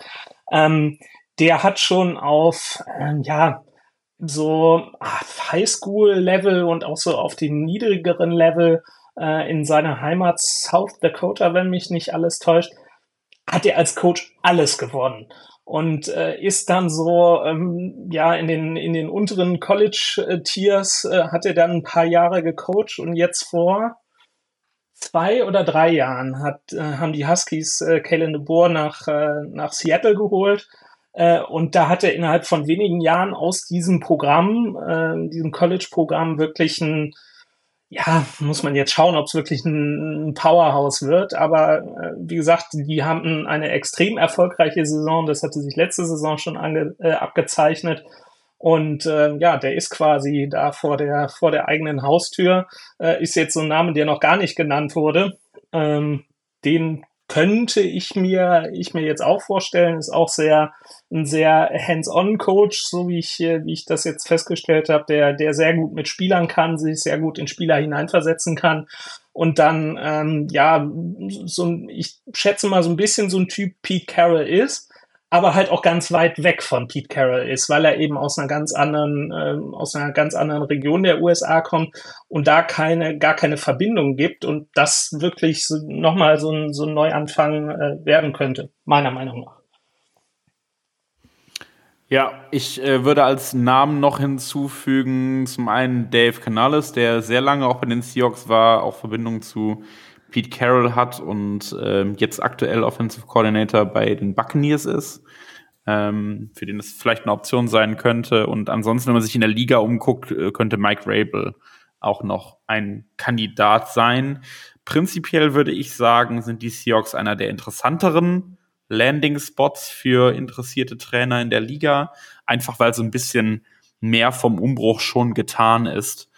Ähm, der hat schon auf, ähm, ja, so Highschool-Level und auch so auf dem niedrigeren Level äh, in seiner Heimat South Dakota, wenn mich nicht alles täuscht, hat er als Coach alles gewonnen und äh, ist dann so ähm, ja in den in den unteren College Tiers äh, hat er dann ein paar Jahre gecoacht und jetzt vor zwei oder drei Jahren hat äh, haben die Huskies äh, Kalen DeBoer nach äh, nach Seattle geholt äh, und da hat er innerhalb von wenigen Jahren aus diesem Programm äh, diesem College Programm wirklich ein ja, muss man jetzt schauen, ob es wirklich ein, Powerhouse wird. Aber äh, wie gesagt, die haben eine extrem erfolgreiche Saison. Das hatte sich letzte Saison schon ange, äh, abgezeichnet. Und äh, ja, der ist quasi da vor der vor der eigenen Haustür. Äh, ist jetzt so ein Name, der noch gar nicht genannt wurde. Ähm, den könnte ich mir, ich mir jetzt auch vorstellen, ist auch sehr, ein sehr hands-on-Coach, so wie ich, wie ich das jetzt festgestellt habe, der, der sehr gut mit Spielern kann, sich sehr gut in Spieler hineinversetzen kann. Und dann, ähm, ja, so ich schätze mal so ein bisschen so ein Typ Pete Carroll ist, aber halt auch ganz weit weg von Pete Carroll ist, weil er eben aus einer ganz anderen, äh, aus einer ganz anderen Region der USA kommt und da keine, gar keine Verbindung gibt und das wirklich so, nochmal so ein, so ein Neuanfang äh, werden könnte, meiner Meinung nach. Ja, ich äh, würde als Namen noch hinzufügen, zum einen Dave Canales, der sehr lange auch bei den Seahawks war, auch Verbindung zu Pete Carroll hat und ähm, jetzt aktuell Offensive Coordinator bei den Buccaneers ist, ähm, für den es vielleicht eine Option sein könnte. Und ansonsten, wenn man sich in der Liga umguckt, äh, könnte Mike Rabel auch noch ein Kandidat sein. Prinzipiell würde ich sagen, sind die Seahawks einer der interessanteren Landing-Spots für interessierte Trainer in der Liga, einfach weil so ein bisschen mehr vom Umbruch schon getan ist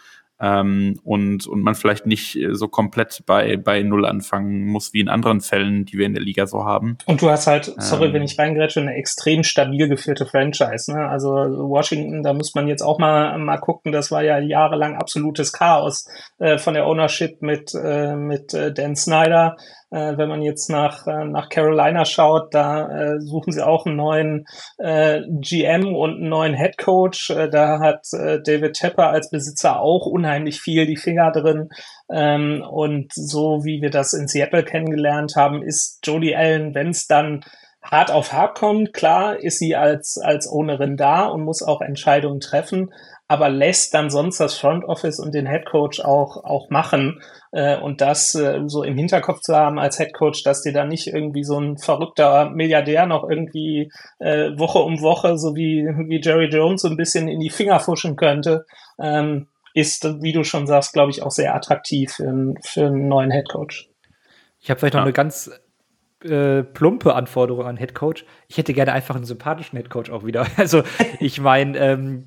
ähm, und, und man vielleicht nicht äh, so komplett bei, bei Null anfangen muss, wie in anderen Fällen, die wir in der Liga so haben. Und du hast halt, sorry, ähm, wenn ich reingrätsche, eine extrem stabil geführte Franchise. Ne? Also Washington, da muss man jetzt auch mal, mal gucken, das war ja jahrelang absolutes Chaos äh, von der Ownership mit, äh, mit äh, Dan Snyder. Äh, wenn man jetzt nach, äh, nach Carolina schaut, da äh, suchen sie auch einen neuen GM und einen neuen Head Coach. Da hat David Tepper als Besitzer auch unheimlich viel die Finger drin. Ähm, und so wie wir das in Seattle kennengelernt haben, ist Jodie Allen, wenn es dann hart auf hart kommt, klar ist sie als, als Ownerin da und muss auch Entscheidungen treffen aber lässt dann sonst das Front Office und den Head Coach auch, auch machen. Äh, und das äh, so im Hinterkopf zu haben als Head Coach, dass dir da nicht irgendwie so ein verrückter Milliardär noch irgendwie äh, Woche um Woche, so wie, wie Jerry Jones, so ein bisschen in die Finger fuschen könnte, ähm, ist, wie du schon sagst, glaube ich, auch sehr attraktiv für, für einen neuen Head Coach. Ich habe vielleicht noch ja. eine ganz äh, plumpe Anforderung an Head Coach. Ich hätte gerne einfach einen sympathischen Head Coach auch wieder. *laughs* Also ich meine, ähm,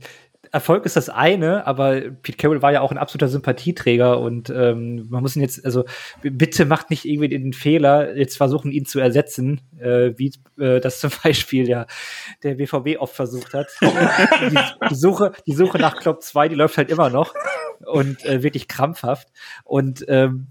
Erfolg ist das eine, aber Pete Carroll war ja auch ein absoluter Sympathieträger und ähm, man muss ihn jetzt, also bitte macht nicht irgendwie den Fehler, jetzt versuchen, ihn zu ersetzen, äh, wie äh, das zum *laughs* Beispiel ja der BVB oft versucht hat. die, die, Suche, die Suche nach Klopp 2, die läuft halt immer noch und äh, wirklich krampfhaft. Und ähm,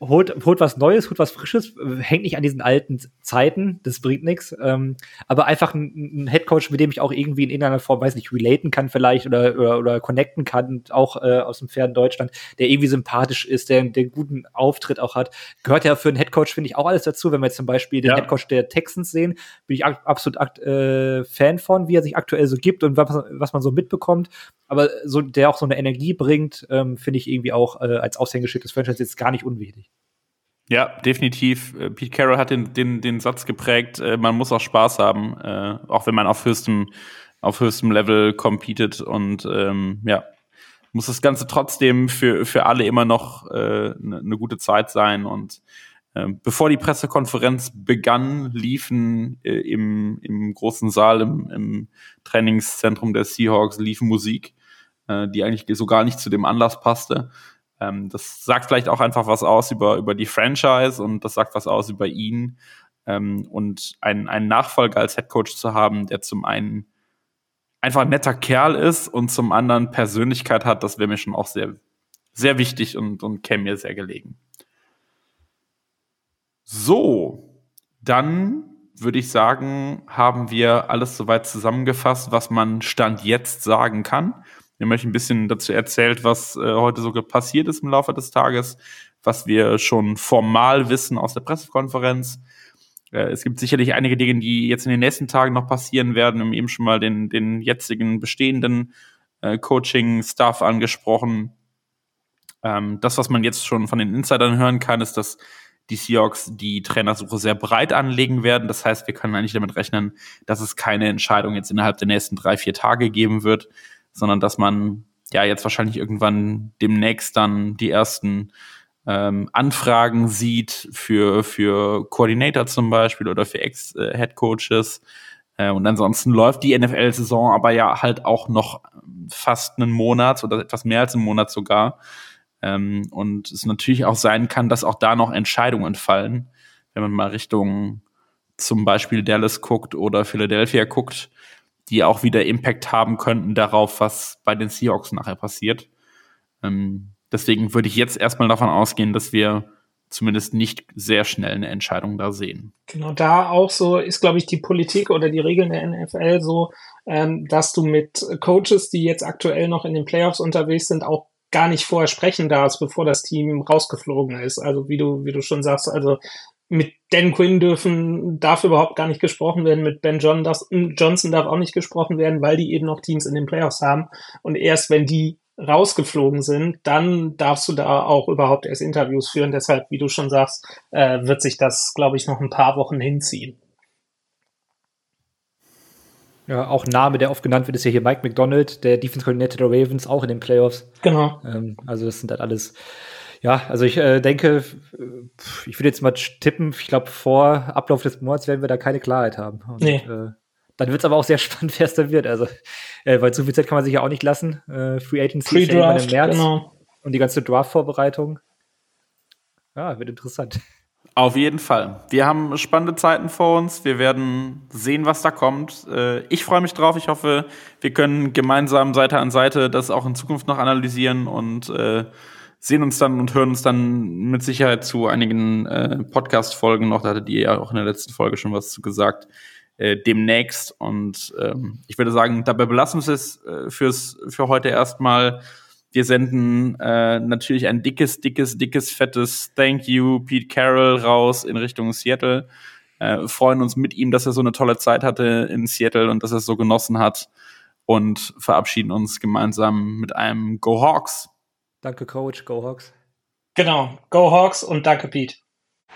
holt, holt was Neues, holt was Frisches, hängt nicht an diesen alten Zeiten, das bringt nichts. Ähm, aber einfach ein, ein Headcoach, mit dem ich auch irgendwie in irgendeiner Form, weiß nicht, relaten kann vielleicht oder, oder, oder connecten kann, auch äh, aus dem fernen Deutschland, der irgendwie sympathisch ist, der, der einen guten Auftritt auch hat. Gehört ja für einen Headcoach, finde ich, auch alles dazu. Wenn wir jetzt zum Beispiel den ja. Headcoach der Texans sehen, bin ich absolut äh, Fan von, wie er sich aktuell so gibt und was, was man so mitbekommt. Aber so, der auch so eine Energie bringt, ähm, finde ich irgendwie auch äh, als Aushängeschild des Franchise jetzt gar nicht unwichtig. Ja, definitiv. Äh, Pete Carroll hat den, den, den Satz geprägt, äh, man muss auch Spaß haben, äh, auch wenn man auf höchstem, auf höchstem Level competet und ähm, ja, muss das Ganze trotzdem für, für alle immer noch äh, ne eine gute Zeit sein. Und äh, bevor die Pressekonferenz begann, liefen äh, im, im großen Saal, im, im Trainingszentrum der Seahawks, liefen Musik, äh, die eigentlich so gar nicht zu dem Anlass passte. Ähm, das sagt vielleicht auch einfach was aus über, über die Franchise und das sagt was aus über ihn. Ähm, und einen, einen Nachfolger als Headcoach zu haben, der zum einen einfach ein netter Kerl ist und zum anderen Persönlichkeit hat, das wäre mir schon auch sehr, sehr wichtig und, und käme mir sehr gelegen. So, dann würde ich sagen, haben wir alles soweit zusammengefasst, was man Stand jetzt sagen kann. Wir haben euch ein bisschen dazu erzählt, was äh, heute so passiert ist im Laufe des Tages. was wir schon formal wissen aus der Pressekonferenz. Äh, es gibt sicherlich einige Dinge, die jetzt in den nächsten Tagen noch passieren werden. Wir haben eben schon mal den, den jetzigen bestehenden äh, Coaching-Staff angesprochen. Ähm, das, was man jetzt schon von den Insidern hören kann, ist, dass die Seahawks die Trainersuche sehr breit anlegen werden. Das heißt, wir können eigentlich damit rechnen, dass es keine Entscheidung jetzt innerhalb der nächsten drei, vier Tage geben wird, sondern dass man ja jetzt wahrscheinlich irgendwann demnächst dann die ersten ähm, Anfragen sieht für, für Coordinator zum Beispiel oder für Ex-Head-Coaches. Äh, und ansonsten läuft die NFL-Saison aber ja halt auch noch fast einen Monat oder etwas mehr als einen Monat sogar. Ähm, und es natürlich auch sein kann, dass auch da noch Entscheidungen fallen, wenn man mal Richtung zum Beispiel Dallas guckt oder Philadelphia guckt, die auch wieder Impact haben könnten darauf, was bei den Seahawks nachher passiert. Ähm, deswegen würde ich jetzt erstmal davon ausgehen, dass wir zumindest nicht sehr schnell eine Entscheidung da sehen. Genau, da auch so ist, glaube ich, die Politik oder die Regeln der NFL so, ähm, dass du mit Coaches, die jetzt aktuell noch in den Playoffs unterwegs sind, auch gar nicht vorher sprechen darfst, bevor das Team rausgeflogen ist. Also wie du, wie du schon sagst, also mit Dan Quinn dürfen, darf überhaupt gar nicht gesprochen werden, mit Ben John darf, Johnson darf auch nicht gesprochen werden, weil die eben noch Teams in den Playoffs haben. Und erst wenn die rausgeflogen sind, dann darfst du da auch überhaupt erst Interviews führen. Deshalb, wie du schon sagst, äh, wird sich das, glaube ich, noch ein paar Wochen hinziehen. Ja, auch Name, der oft genannt wird, ist ja hier Mike McDonald, der Defense Coordinator der Ravens, auch in den Playoffs. Genau. Ähm, also das sind halt alles, ja, also ich äh, denke, ich würde jetzt mal tippen, ich glaube, vor Ablauf des Monats werden wir da keine Klarheit haben. Und, nee. Äh, dann wird es aber auch sehr *laughs* spannend, wer es da wird. Also, äh, weil zu viel Zeit kann man sich ja auch nicht lassen. Äh, Free Agency Free ist ja im März genau. und die ganze Draft-Vorbereitung. Ja, wird interessant. Auf jeden Fall. Wir haben spannende Zeiten vor uns. Wir werden sehen, was da kommt. Äh, ich freue mich drauf. Ich hoffe, wir können gemeinsam Seite an Seite das auch in Zukunft noch analysieren und äh, sehen uns dann und hören uns dann mit Sicherheit zu einigen äh, Podcast-Folgen noch. Da hattet ihr ja auch in der letzten Folge schon was zu gesagt. demnächst. Und ähm, ich würde sagen, dabei belassen wir es fürs, für heute erstmal. Wir senden äh, natürlich ein dickes, dickes, dickes, fettes Thank you, Pete Carroll, raus in Richtung Seattle. Äh, freuen uns mit ihm, dass er so eine tolle Zeit hatte in Seattle und dass er es so genossen hat. Und verabschieden uns gemeinsam mit einem Go Hawks. Danke, Coach. Go Hawks. Genau. Go Hawks und danke, Pete.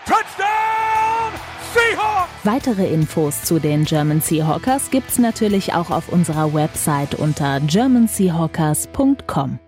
Touchdown! Seahawks! Weitere Infos zu den German Seahawkers gibt's natürlich auch auf unserer Website unter germanseahawkers.com.